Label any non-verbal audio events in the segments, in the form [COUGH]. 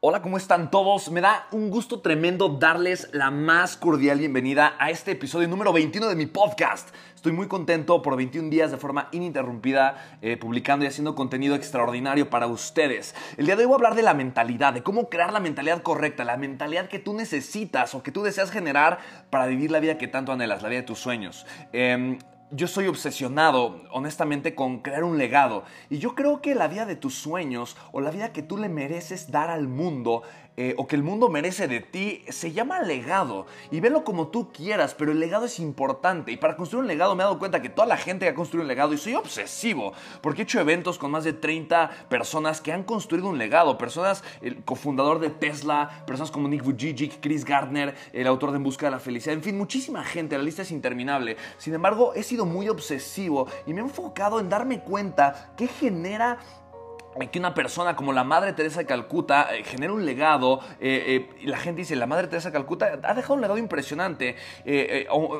Hola, ¿cómo están todos? Me da un gusto tremendo darles la más cordial bienvenida a este episodio número 21 de mi podcast. Estoy muy contento por 21 días de forma ininterrumpida eh, publicando y haciendo contenido extraordinario para ustedes. El día de hoy voy a hablar de la mentalidad, de cómo crear la mentalidad correcta, la mentalidad que tú necesitas o que tú deseas generar para vivir la vida que tanto anhelas, la vida de tus sueños. Em, yo soy obsesionado, honestamente, con crear un legado. Y yo creo que la vida de tus sueños o la vida que tú le mereces dar al mundo eh, o que el mundo merece de ti se llama legado. Y velo como tú quieras, pero el legado es importante. Y para construir un legado me he dado cuenta que toda la gente que ha construido un legado, y soy obsesivo, porque he hecho eventos con más de 30 personas que han construido un legado. Personas, el cofundador de Tesla, personas como Nick Vujicic, Chris Gardner, el autor de En Busca de la Felicidad, en fin, muchísima gente, la lista es interminable. Sin embargo, he sido muy obsesivo y me he enfocado en darme cuenta que genera que una persona como la Madre Teresa de Calcuta eh, genera un legado, eh, eh, y la gente dice, la Madre Teresa de Calcuta ha dejado un legado impresionante,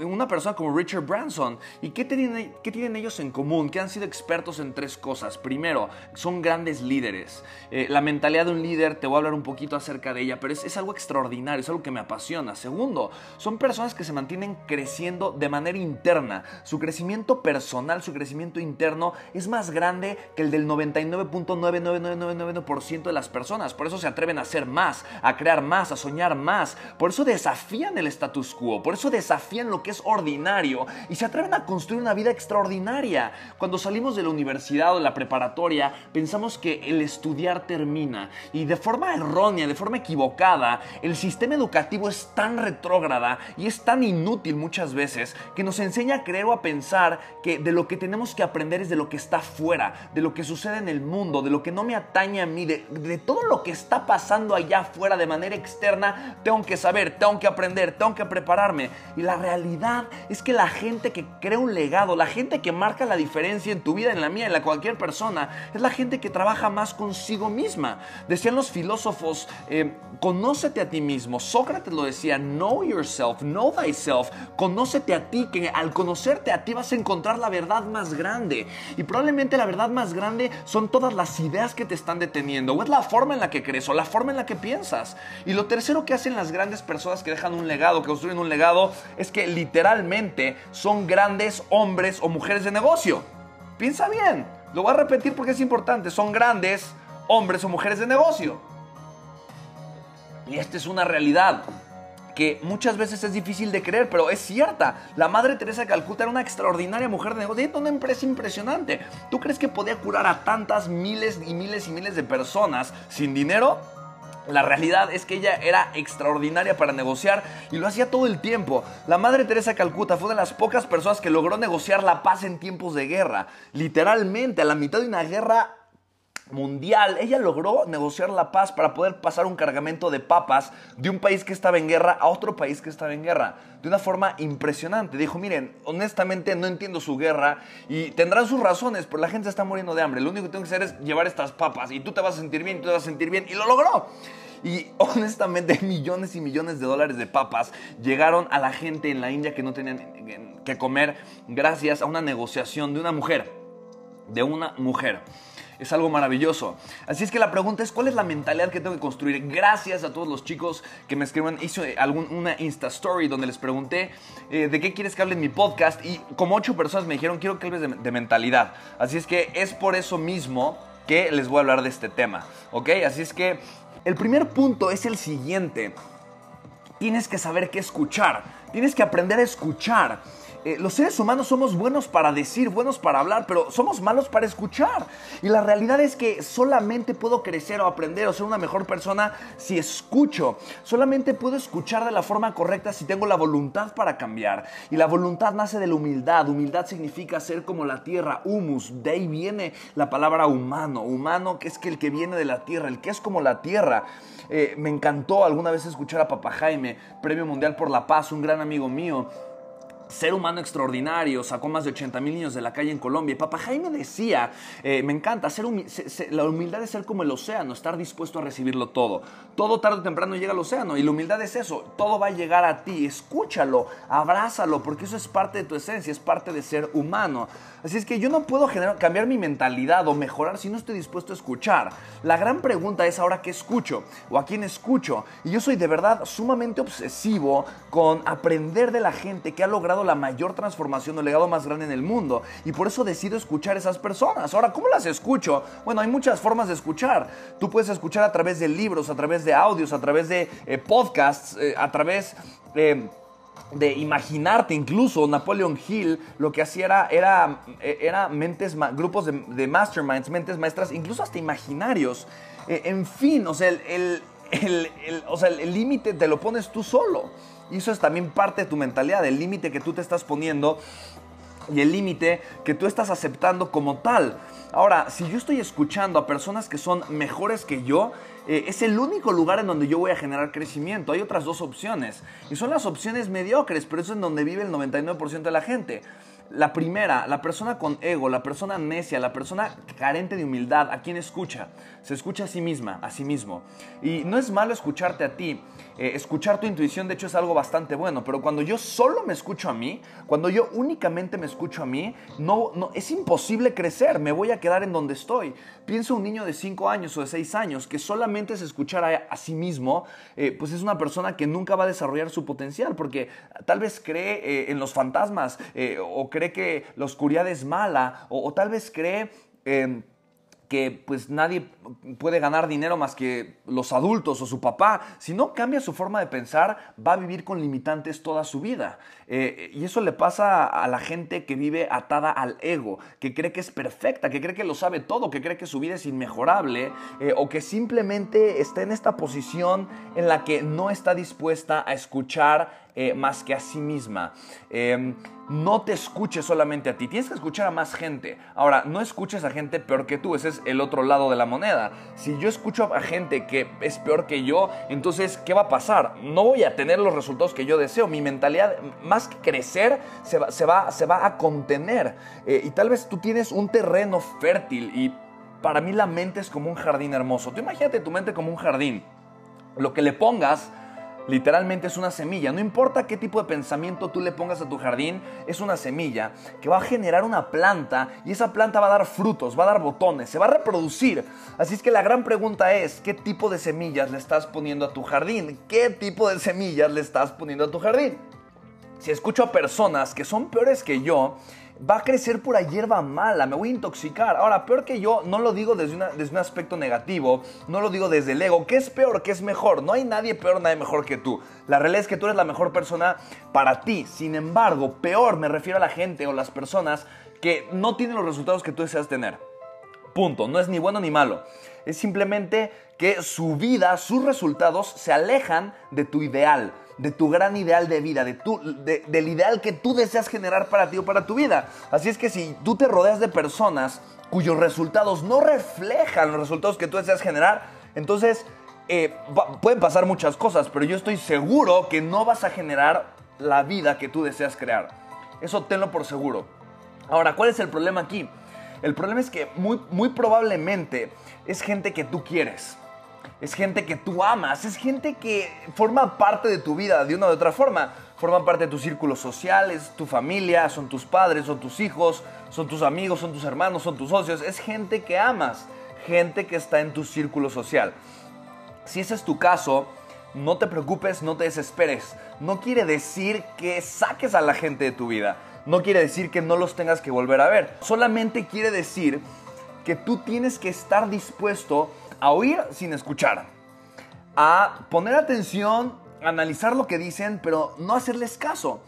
una persona como Richard Branson, ¿y qué tienen, qué tienen ellos en común? Que han sido expertos en tres cosas. Primero, son grandes líderes. la mentalidad de un líder, te voy a hablar un poquito acerca de ella, pero es, es algo extraordinario, es algo que me apasiona. Segundo, son personas que se mantienen creciendo de manera interna. Su crecimiento personal, su crecimiento interno es más grande que el del 99.9 9999% de las personas. Por eso se atreven a hacer más, a crear más, a soñar más. Por eso desafían el status quo, por eso desafían lo que es ordinario y se atreven a construir una vida extraordinaria. Cuando salimos de la universidad o de la preparatoria, pensamos que el estudiar termina y de forma errónea, de forma equivocada, el sistema educativo es tan retrógrada y es tan inútil muchas veces que nos enseña a creer o a pensar que de lo que tenemos que aprender es de lo que está fuera, de lo que sucede en el mundo, de lo que no me atañe a mí, de, todo lo que está pasando allá afuera de manera externa, tengo que saber, tengo que aprender, tengo que prepararme. Y la realidad es que la gente que crea un legado, la gente que marca la diferencia en tu vida, en la mía, en la cualquier persona, es la gente que trabaja más consigo misma. Decían los filósofos, eh, conócete a ti mismo. Sócrates lo decía, know yourself, know thyself. Conócete a ti, que al conocerte a ti vas a encontrar la verdad más grande. Y probablemente la verdad más grande son todas las ideas que te están deteniendo, o es la forma en la que crees, o la forma en la que piensas. Y lo tercero que hacen las grandes personas que dejan un legado, que construyen un legado, es que literalmente son grandes hombres o mujeres de negocio. Piensa bien, lo voy a repetir porque es importante, son grandes hombres o mujeres de negocio. Y esta es una realidad que muchas veces es difícil de creer, pero es cierta. La Madre Teresa de Calcuta era una extraordinaria mujer de negocio, una empresa impresionante. ¿Tú crees que podía curar a tantas miles y miles y miles de personas sin dinero? La realidad es que ella era extraordinaria para negociar y lo hacía todo el tiempo. La Madre Teresa Calcuta fue de las pocas personas que logró negociar la paz en tiempos de guerra. Literalmente, a la mitad de una guerra mundial. Ella logró negociar la paz para poder pasar un cargamento de papas de un país que estaba en guerra a otro país que estaba en guerra. De una forma impresionante. Dijo, miren, honestamente no entiendo su guerra y tendrán sus razones, pero la gente se está muriendo de hambre. Lo único que tengo que hacer es llevar estas papas y tú te vas a sentir bien, tú vas a sentir bien. Y lo logró. Y [LAUGHS] honestamente millones y millones de dólares de papas llegaron a la gente en la India que no tenían que comer gracias a una negociación de una mujer. De una mujer. Es algo maravilloso. Así es que la pregunta es, ¿cuál es la mentalidad que tengo que construir? Gracias a todos los chicos que me escriben, hice algún, una Insta Story donde les pregunté eh, de qué quieres que hable en mi podcast y como ocho personas me dijeron, quiero que hables de, de mentalidad. Así es que es por eso mismo que les voy a hablar de este tema, ¿ok? Así es que el primer punto es el siguiente. Tienes que saber qué escuchar. Tienes que aprender a escuchar. Eh, los seres humanos somos buenos para decir, buenos para hablar, pero somos malos para escuchar. Y la realidad es que solamente puedo crecer o aprender o ser una mejor persona si escucho. Solamente puedo escuchar de la forma correcta si tengo la voluntad para cambiar. Y la voluntad nace de la humildad. Humildad significa ser como la tierra, humus. De ahí viene la palabra humano. Humano que es que el que viene de la tierra, el que es como la tierra. Eh, me encantó alguna vez escuchar a Papa Jaime, Premio Mundial por la Paz, un gran amigo mío ser humano extraordinario, sacó más de 80 mil niños de la calle en Colombia. Y Papá Jaime decía, eh, me encanta, ser la humildad es ser como el océano, estar dispuesto a recibirlo todo. Todo tarde o temprano llega al océano y la humildad es eso, todo va a llegar a ti, escúchalo, abrázalo, porque eso es parte de tu esencia, es parte de ser humano. Así es que yo no puedo generar, cambiar mi mentalidad o mejorar si no estoy dispuesto a escuchar. La gran pregunta es ahora qué escucho o a quién escucho. Y yo soy de verdad sumamente obsesivo con aprender de la gente que ha logrado la mayor transformación o legado más grande en el mundo. Y por eso decido escuchar a esas personas. Ahora, ¿cómo las escucho? Bueno, hay muchas formas de escuchar. Tú puedes escuchar a través de libros, a través de audios, a través de eh, podcasts, eh, a través... Eh, de imaginarte incluso Napoleon Hill lo que hacía era, era, mentes, grupos de, masterminds, mentes maestras, incluso hasta imaginarios. en fin, o sea, el, o sea, el límite te lo pones tú solo. Y eso es también parte de tu mentalidad, el límite que tú te estás poniendo y el límite que tú estás aceptando como tal. Ahora, si yo estoy escuchando a personas que son mejores que yo, eh, es el único lugar en donde yo voy a generar crecimiento. Hay otras dos opciones. Y son las opciones mediocres, pero eso es en donde vive el 99% de la gente. La primera, la persona con ego, la persona necia, la persona carente de humildad, ¿a quién escucha? Se escucha a sí misma, a sí mismo. Y no es malo escucharte a ti. Eh, escuchar tu intuición, de hecho, es algo bastante bueno. Pero cuando yo solo me escucho a mí, cuando yo únicamente me escucho a mí, no, no, es imposible crecer. Me voy a quedar en donde estoy. Pienso un niño de 5 años o de 6 años que solamente se escuchara a, sí mismo, eh, pues es una persona que nunca va a desarrollar su potencial porque tal vez cree eh, en los fantasmas o cree que la oscuridad es mala o, tal vez cree em, que pues nadie puede ganar dinero más que los adultos o su papá. Si no cambia su forma de pensar, va a vivir con limitantes toda su vida. Eh, y eso le pasa a la gente que vive atada al ego, que cree que es perfecta, que cree que lo sabe todo, que cree que su vida es inmejorable eh, o que simplemente está en esta posición en la que no está dispuesta a escuchar eh, más que a sí misma. Em, no te escuches solamente a ti, tienes que escuchar a más gente. Ahora, no escuches a gente peor que tú, ese es el otro lado de la moneda. Si yo escucho a gente que es peor que yo, entonces, ¿qué va a pasar? No voy a tener los resultados que yo deseo. Mi mentalidad, más que crecer, se va, se va, se va a contener. Eh, y tal vez tú tienes un terreno fértil y para mí la mente es como un jardín hermoso. Tú imagínate tu mente como un jardín. Lo que le pongas Literalmente es una semilla. No importa qué tipo de pensamiento tú le pongas a tu jardín, es una semilla que va a generar una planta y esa planta va a dar frutos, va a dar botones, se va a reproducir. Así es que la gran pregunta es, ¿qué tipo de semillas le estás poniendo a tu jardín? ¿Qué tipo de semillas le estás poniendo a tu jardín? Si escucho a personas que son peores que yo, va a crecer pura hierba mala, me voy a intoxicar. Ahora, peor que yo, no lo digo desde, desde un aspecto negativo, no lo digo desde el ego. ¿Qué es peor? ¿Qué es mejor? No hay nadie peor, nadie mejor que tú. La realidad es que tú eres la mejor persona para ti. Sin embargo, peor me refiero a la gente o las personas que no tienen los resultados que tú deseas tener. Punto. No es ni bueno ni malo. Es simplemente que su vida, sus resultados se alejan de tu ideal de tu gran ideal de vida, de tu, del ideal que tú deseas generar para ti o para tu vida. Así es que si tú te rodeas de personas cuyos resultados no reflejan los resultados que tú deseas generar, entonces eh, pueden pasar muchas cosas, pero yo estoy seguro que no vas a generar la vida que tú deseas crear. Eso tenlo por seguro. Ahora, ¿cuál es el problema aquí? El problema es que muy, muy probablemente es gente que tú quieres es gente que tú amas, es gente que forma parte de tu vida de una u otra forma. forman parte de tu círculo social, es tu familia, son tus padres, son tus hijos, son tus amigos, son tus hermanos, son tus socios, es gente que amas, gente que está en tu círculo social. Si ese es tu caso, no te preocupes, no te desesperes. No quiere decir que saques a la gente de tu vida. No quiere decir que no los tengas que volver a ver. Solamente quiere decir que tú tienes que estar dispuesto oír sin escuchar. A poner atención, analizar lo que dicen, pero no hacerles caso.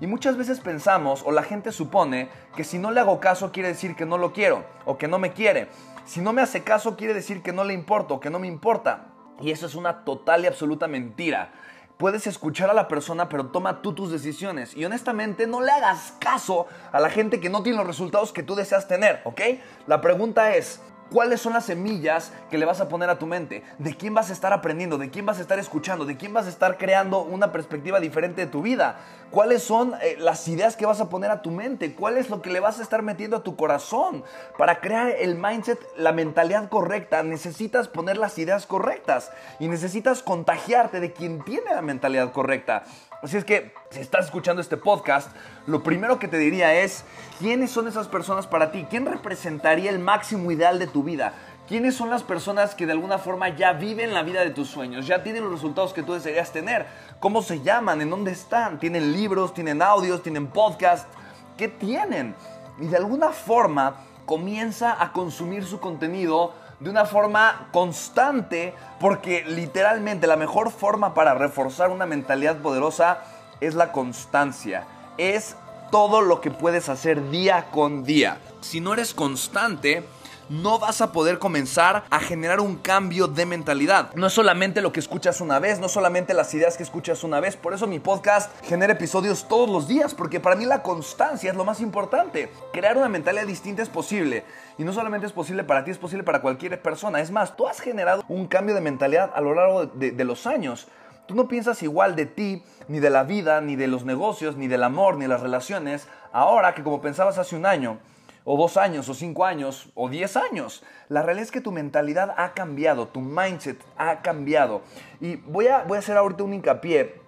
Y muchas veces pensamos o la gente supone que si no le hago caso quiere decir que no lo quiero o que no me quiere. Si no me hace caso quiere decir que no le importo o que no me importa. Y eso es una total y absoluta mentira. Puedes escuchar a la persona, pero toma tú tus decisiones. Y honestamente, no le hagas caso a la gente que no tiene los resultados que tú deseas tener, ¿ok? La pregunta es, ¿Cuáles son las semillas que le vas a poner a tu mente? ¿De quién vas a estar aprendiendo? ¿De quién vas a estar escuchando? ¿De quién vas a estar creando una perspectiva diferente de tu vida? ¿Cuáles son eh, las ideas que vas a poner a tu mente? ¿Cuál es lo que le vas a estar metiendo a tu corazón? Para crear el mindset, la mentalidad correcta, necesitas poner las ideas correctas y necesitas contagiarte de quien tiene la mentalidad correcta. Así es que, si estás escuchando este podcast, lo primero que te diría es, ¿quiénes son esas personas para ti? ¿Quién representaría el máximo ideal de tu vida? ¿Quiénes son las personas que de alguna forma ya viven la vida de tus sueños? Ya tienen los resultados que tú desearías tener. ¿Cómo se llaman? ¿En dónde están? ¿Tienen libros? ¿Tienen audios? ¿Tienen podcast? ¿Qué tienen? Y de alguna forma comienza a consumir su contenido de una forma constante, porque literalmente la mejor forma para reforzar una mentalidad poderosa es la constancia, es todo lo que puedes hacer día con día. Si no eres constante, no vas a poder comenzar a generar un cambio de mentalidad. No es solamente lo que escuchas una vez, no solamente las ideas que escuchas una vez. Por eso mi podcast genera episodios todos los días, porque para mí la constancia es lo más importante. Crear una mentalidad distinta es posible. Y no solamente es posible para ti, es posible para cualquier persona. Es más, tú has generado un cambio de mentalidad a lo largo de, los años. Tú no piensas igual de ti, ni de la vida, ni de los negocios, ni del amor, ni las relaciones, ahora que como pensabas hace un año o dos años, o cinco años, o diez años. La realidad es que tu mentalidad ha cambiado, tu mindset ha cambiado. Y voy a, voy a hacer ahorita un hincapié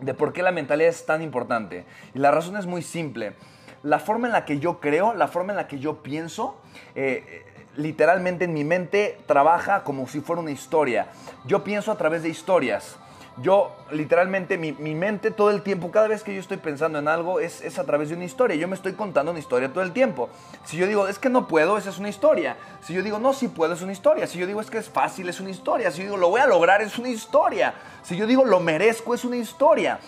de por qué la mentalidad es tan importante. Y la razón es muy simple. La forma en la que yo creo, la forma en la que yo pienso, eh, literalmente en mi mente trabaja como si fuera una historia. Yo pienso a través de historias yo literalmente mi, mente todo el tiempo, cada vez que yo estoy pensando en algo, es, es, a través de una historia. Yo me estoy contando una historia todo el tiempo. Si yo digo, es que no puedo, esa es una historia. Si yo digo, no, sí puedo, es una historia. Si yo digo, es que es fácil, es una historia. Si yo digo, lo voy a lograr, es una historia. Si yo digo, lo merezco, es una historia.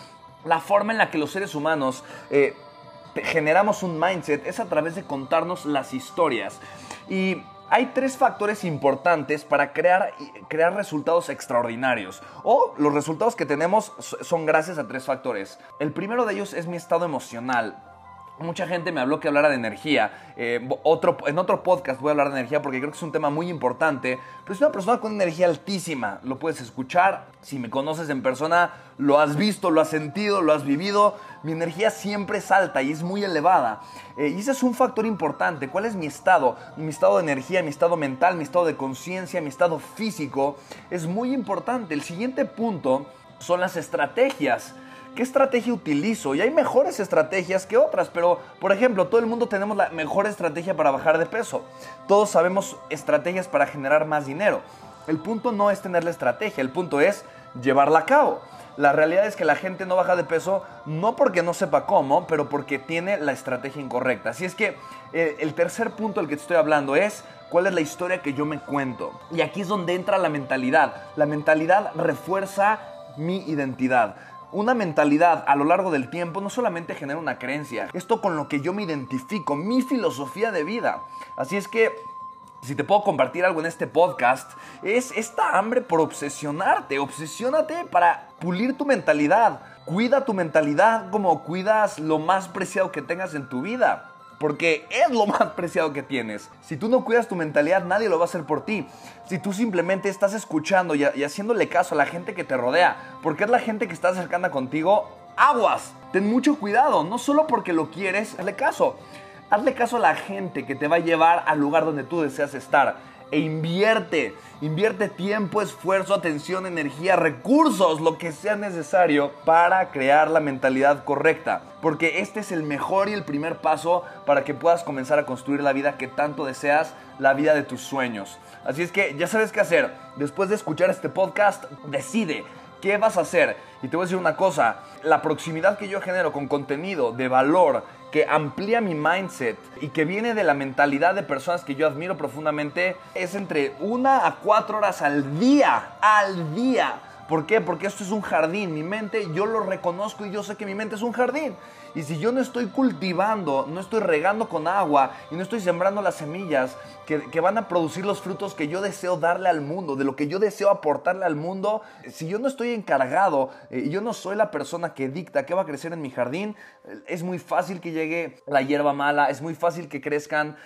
La forma en la que los seres humanos eh, generamos un mindset es a través de contarnos las historias. Y hay tres factores importantes para crear, crear resultados extraordinarios. O los resultados que tenemos son gracias a tres factores. El primero de ellos es mi estado emocional. Mucha gente me habló que hablara de energía. Eh, otro, en otro podcast voy a hablar de energía porque creo que es un tema muy importante. Pero es una persona con energía altísima. Lo puedes escuchar. Si me conoces en persona, lo has visto, lo has sentido, lo has vivido. Mi energía siempre es alta y es muy elevada. Eh, y ese es un factor importante. ¿Cuál es mi estado? Mi estado de energía, mi estado mental, mi estado de conciencia, mi estado físico. Es muy importante. El siguiente punto son las estrategias ¿Qué estrategia utilizo? Y hay mejores estrategias que otras, pero por ejemplo, todo el mundo tenemos la mejor estrategia para bajar de peso. Todos sabemos estrategias para generar más dinero. El punto no es tener la estrategia, el punto es llevarla a cabo. La realidad es que la gente no baja de peso no porque no sepa cómo, pero porque tiene la estrategia incorrecta. Así es que eh, el tercer punto del que te estoy hablando es cuál es la historia que yo me cuento. Y aquí es donde entra la mentalidad. La mentalidad refuerza mi identidad una mentalidad a lo largo del tiempo no solamente genera una creencia, esto con lo que yo me identifico, mi filosofía de vida. Así es que si te puedo compartir algo en este podcast, es esta hambre por obsesionarte. Obsesiónate para pulir tu mentalidad. Cuida tu mentalidad como cuidas lo más preciado que tengas en tu vida porque es lo más preciado que tienes. Si tú no cuidas tu mentalidad, nadie lo va a hacer por ti. Si tú simplemente estás escuchando y, haciéndole caso a la gente que te rodea, porque es la gente que está cercana contigo, aguas. Ten mucho cuidado, no solo porque lo quieres, hazle caso. Hazle caso a la gente que te va a llevar al lugar donde tú deseas estar. E invierte. Invierte tiempo, esfuerzo, atención, energía, recursos, lo que sea necesario para crear la mentalidad correcta. Porque este es el mejor y el primer paso para que puedas comenzar a construir la vida que tanto deseas, la vida de tus sueños. Así es que ya sabes qué hacer. Después de escuchar este podcast, decide qué vas a hacer. Y te voy a decir una cosa, la proximidad que yo genero con contenido de valor que amplía mi mindset y que viene de la mentalidad de personas que yo admiro profundamente es entre una a cuatro horas al día, al día. ¿Por qué? Porque esto es un jardín. Mi mente, yo lo reconozco y yo sé que mi mente es un jardín. Y si yo no estoy cultivando, no estoy regando con agua y no estoy sembrando las semillas que, van a producir los frutos que yo deseo darle al mundo, de lo que yo deseo aportarle al mundo, si yo no estoy encargado eh, y yo no soy la persona que dicta qué va a crecer en mi jardín, es muy fácil que llegue la hierba mala, es muy fácil que crezcan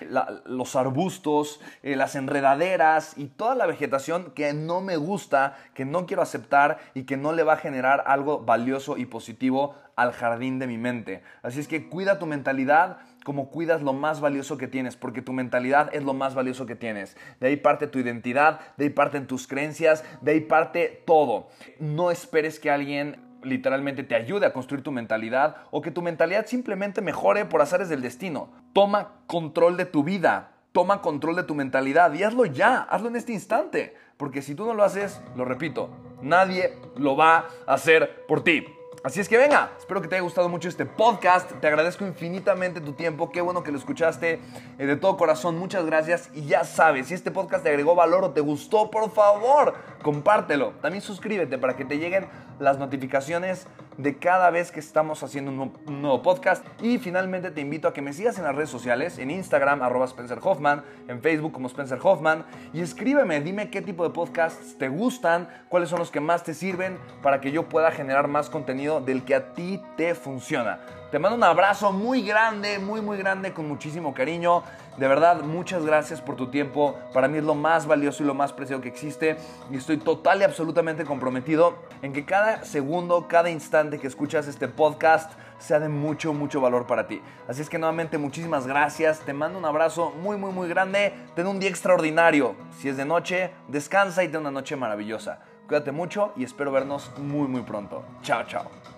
los arbustos, eh, las enredaderas y toda la vegetación que no me gusta, que no quiero aceptar y que no le va a generar algo valioso y positivo al jardín de mi mente. Así es que cuida tu mentalidad como cuidas lo más valioso que tienes, porque tu mentalidad es lo más valioso que tienes. De ahí parte tu identidad, de ahí parten tus creencias, de ahí parte todo. No esperes que alguien literalmente te ayude a construir tu mentalidad o que tu mentalidad simplemente mejore por azares del destino. Toma control de tu vida, toma control de tu mentalidad y hazlo ya, hazlo en este instante, porque si tú no lo haces, lo repito, nadie lo va a hacer por ti. Así es que venga, espero que te haya gustado mucho este podcast. Te agradezco infinitamente tu tiempo. Qué bueno que lo escuchaste eh, de todo corazón. Muchas gracias. Y ya sabes, si este podcast te agregó valor o te gustó, por favor, compártelo. También suscríbete para que te lleguen las notificaciones de cada vez que estamos haciendo un nuevo, podcast. Y finalmente te invito a que me sigas en las redes sociales, en Instagram, arroba Spencer Hoffman, en Facebook como Spencer Hoffman. Y escríbeme, dime qué tipo de podcasts te gustan, cuáles son los que más te sirven para que yo pueda generar más contenido del que a ti te funciona. Te mando un abrazo muy grande, muy, muy grande, con muchísimo cariño. De verdad, muchas gracias por tu tiempo. Para mí es lo más valioso y lo más preciado que existe. Y estoy total y absolutamente comprometido en que cada segundo, cada instante que escuchas este podcast sea de mucho, mucho valor para ti. Así es que nuevamente muchísimas gracias. Te mando un abrazo muy, muy, muy grande. Ten un día extraordinario. Si es de noche, descansa y ten una noche maravillosa. Cuídate mucho y espero vernos muy, muy pronto. Chao, chao.